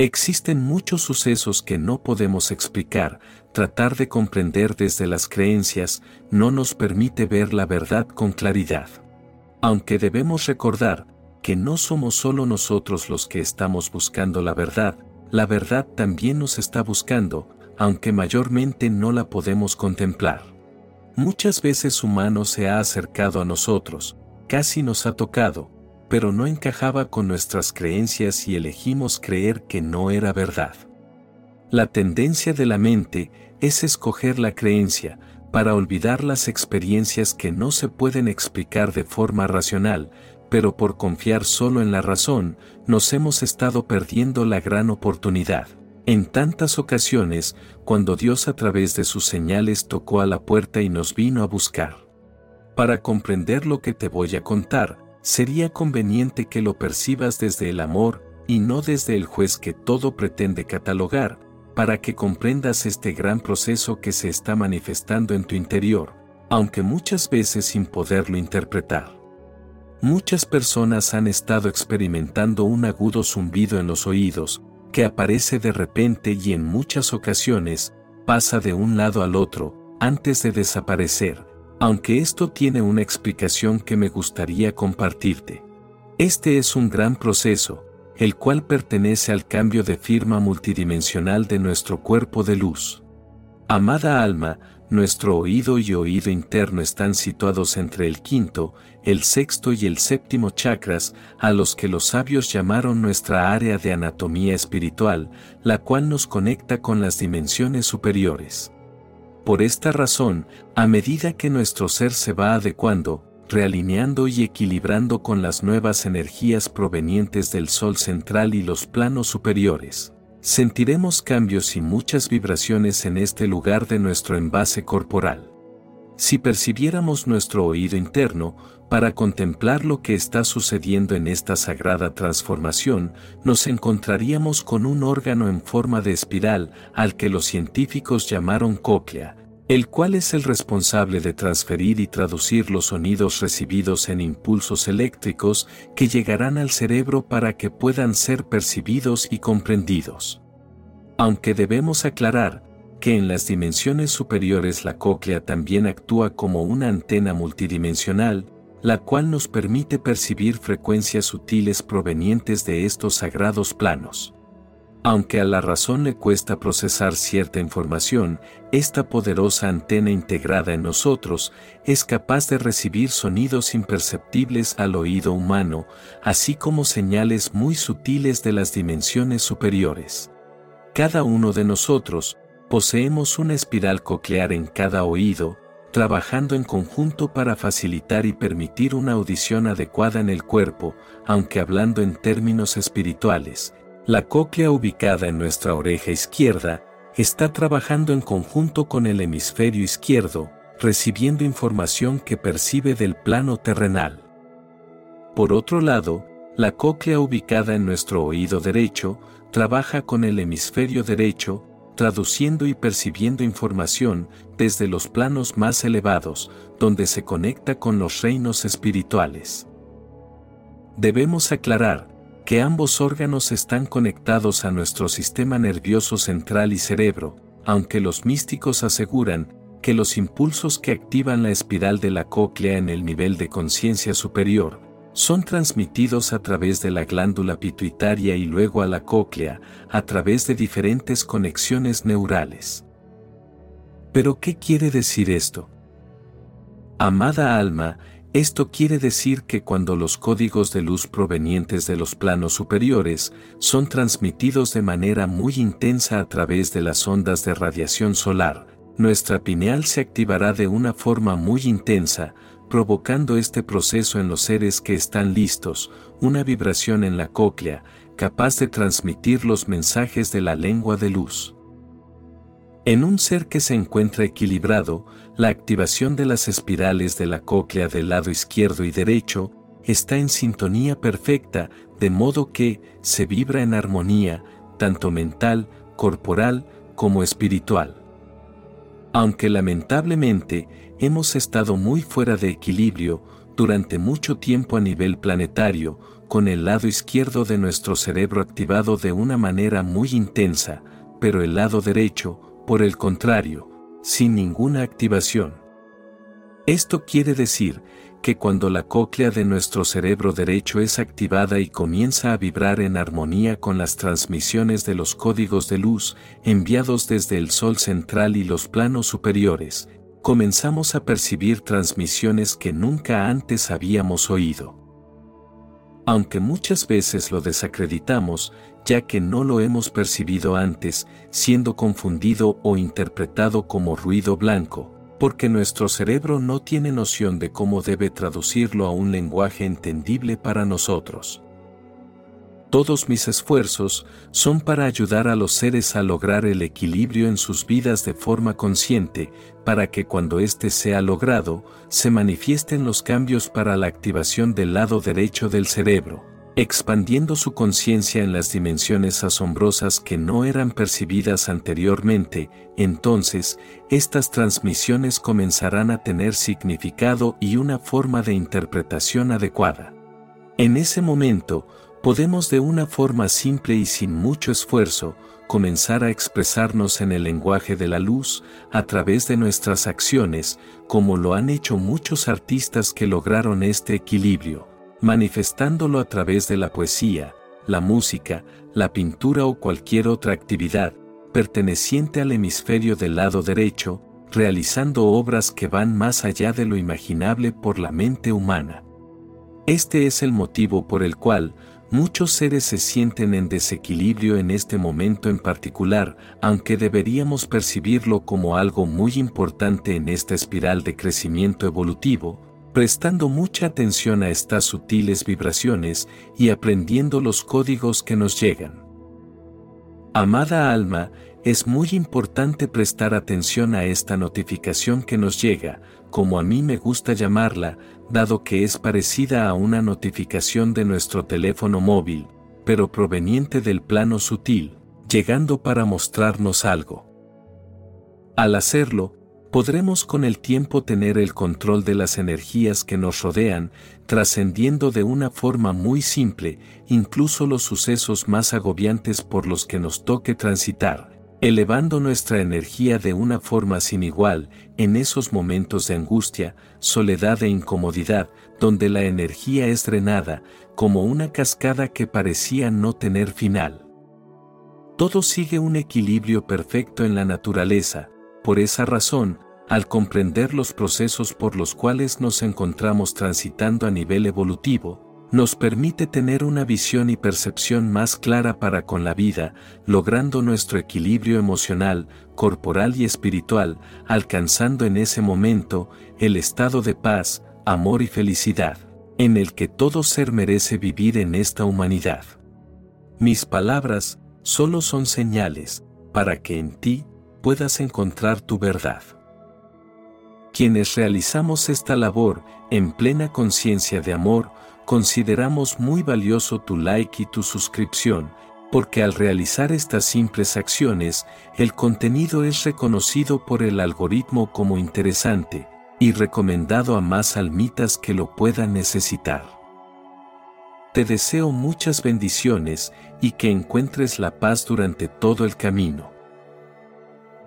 Existen muchos sucesos que no podemos explicar, tratar de comprender desde las creencias no nos permite ver la verdad con claridad. Aunque debemos recordar que no somos solo nosotros los que estamos buscando la verdad, la verdad también nos está buscando, aunque mayormente no la podemos contemplar. Muchas veces humano se ha acercado a nosotros, casi nos ha tocado, pero no encajaba con nuestras creencias y elegimos creer que no era verdad. La tendencia de la mente es escoger la creencia para olvidar las experiencias que no se pueden explicar de forma racional, pero por confiar solo en la razón, nos hemos estado perdiendo la gran oportunidad. En tantas ocasiones, cuando Dios a través de sus señales tocó a la puerta y nos vino a buscar. Para comprender lo que te voy a contar, sería conveniente que lo percibas desde el amor y no desde el juez que todo pretende catalogar, para que comprendas este gran proceso que se está manifestando en tu interior, aunque muchas veces sin poderlo interpretar. Muchas personas han estado experimentando un agudo zumbido en los oídos, que aparece de repente y en muchas ocasiones, pasa de un lado al otro, antes de desaparecer, aunque esto tiene una explicación que me gustaría compartirte. Este es un gran proceso, el cual pertenece al cambio de firma multidimensional de nuestro cuerpo de luz. Amada alma, nuestro oído y oído interno están situados entre el quinto, el sexto y el séptimo chakras, a los que los sabios llamaron nuestra área de anatomía espiritual, la cual nos conecta con las dimensiones superiores. Por esta razón, a medida que nuestro ser se va adecuando, realineando y equilibrando con las nuevas energías provenientes del Sol central y los planos superiores, sentiremos cambios y muchas vibraciones en este lugar de nuestro envase corporal. Si percibiéramos nuestro oído interno, para contemplar lo que está sucediendo en esta sagrada transformación, nos encontraríamos con un órgano en forma de espiral al que los científicos llamaron cóclea, el cual es el responsable de transferir y traducir los sonidos recibidos en impulsos eléctricos que llegarán al cerebro para que puedan ser percibidos y comprendidos. Aunque debemos aclarar, que en las dimensiones superiores la cóclea también actúa como una antena multidimensional, la cual nos permite percibir frecuencias sutiles provenientes de estos sagrados planos. Aunque a la razón le cuesta procesar cierta información, esta poderosa antena integrada en nosotros es capaz de recibir sonidos imperceptibles al oído humano, así como señales muy sutiles de las dimensiones superiores. Cada uno de nosotros, poseemos una espiral coclear en cada oído, trabajando en conjunto para facilitar y permitir una audición adecuada en el cuerpo, aunque hablando en términos espirituales. La cóclea ubicada en nuestra oreja izquierda está trabajando en conjunto con el hemisferio izquierdo, recibiendo información que percibe del plano terrenal. Por otro lado, la cóclea ubicada en nuestro oído derecho trabaja con el hemisferio derecho, traduciendo y percibiendo información desde los planos más elevados, donde se conecta con los reinos espirituales. Debemos aclarar que ambos órganos están conectados a nuestro sistema nervioso central y cerebro, aunque los místicos aseguran que los impulsos que activan la espiral de la cóclea en el nivel de conciencia superior son transmitidos a través de la glándula pituitaria y luego a la cóclea, a través de diferentes conexiones neurales. Pero ¿qué quiere decir esto? Amada alma, esto quiere decir que cuando los códigos de luz provenientes de los planos superiores son transmitidos de manera muy intensa a través de las ondas de radiación solar, nuestra pineal se activará de una forma muy intensa, provocando este proceso en los seres que están listos, una vibración en la cóclea, capaz de transmitir los mensajes de la lengua de luz. En un ser que se encuentra equilibrado, la activación de las espirales de la cóclea del lado izquierdo y derecho está en sintonía perfecta, de modo que se vibra en armonía, tanto mental, corporal como espiritual. Aunque lamentablemente hemos estado muy fuera de equilibrio durante mucho tiempo a nivel planetario, con el lado izquierdo de nuestro cerebro activado de una manera muy intensa, pero el lado derecho, por el contrario, sin ninguna activación. Esto quiere decir que cuando la cóclea de nuestro cerebro derecho es activada y comienza a vibrar en armonía con las transmisiones de los códigos de luz enviados desde el Sol central y los planos superiores, comenzamos a percibir transmisiones que nunca antes habíamos oído. Aunque muchas veces lo desacreditamos, ya que no lo hemos percibido antes, siendo confundido o interpretado como ruido blanco, porque nuestro cerebro no tiene noción de cómo debe traducirlo a un lenguaje entendible para nosotros. Todos mis esfuerzos son para ayudar a los seres a lograr el equilibrio en sus vidas de forma consciente, para que cuando éste sea logrado, se manifiesten los cambios para la activación del lado derecho del cerebro expandiendo su conciencia en las dimensiones asombrosas que no eran percibidas anteriormente, entonces, estas transmisiones comenzarán a tener significado y una forma de interpretación adecuada. En ese momento, podemos de una forma simple y sin mucho esfuerzo, comenzar a expresarnos en el lenguaje de la luz, a través de nuestras acciones, como lo han hecho muchos artistas que lograron este equilibrio manifestándolo a través de la poesía, la música, la pintura o cualquier otra actividad, perteneciente al hemisferio del lado derecho, realizando obras que van más allá de lo imaginable por la mente humana. Este es el motivo por el cual muchos seres se sienten en desequilibrio en este momento en particular, aunque deberíamos percibirlo como algo muy importante en esta espiral de crecimiento evolutivo, prestando mucha atención a estas sutiles vibraciones y aprendiendo los códigos que nos llegan. Amada alma, es muy importante prestar atención a esta notificación que nos llega, como a mí me gusta llamarla, dado que es parecida a una notificación de nuestro teléfono móvil, pero proveniente del plano sutil, llegando para mostrarnos algo. Al hacerlo, podremos con el tiempo tener el control de las energías que nos rodean, trascendiendo de una forma muy simple incluso los sucesos más agobiantes por los que nos toque transitar, elevando nuestra energía de una forma sin igual en esos momentos de angustia, soledad e incomodidad, donde la energía es drenada, como una cascada que parecía no tener final. Todo sigue un equilibrio perfecto en la naturaleza, por esa razón, al comprender los procesos por los cuales nos encontramos transitando a nivel evolutivo, nos permite tener una visión y percepción más clara para con la vida, logrando nuestro equilibrio emocional, corporal y espiritual, alcanzando en ese momento el estado de paz, amor y felicidad, en el que todo ser merece vivir en esta humanidad. Mis palabras solo son señales para que en ti puedas encontrar tu verdad. Quienes realizamos esta labor en plena conciencia de amor, consideramos muy valioso tu like y tu suscripción, porque al realizar estas simples acciones, el contenido es reconocido por el algoritmo como interesante y recomendado a más almitas que lo puedan necesitar. Te deseo muchas bendiciones y que encuentres la paz durante todo el camino.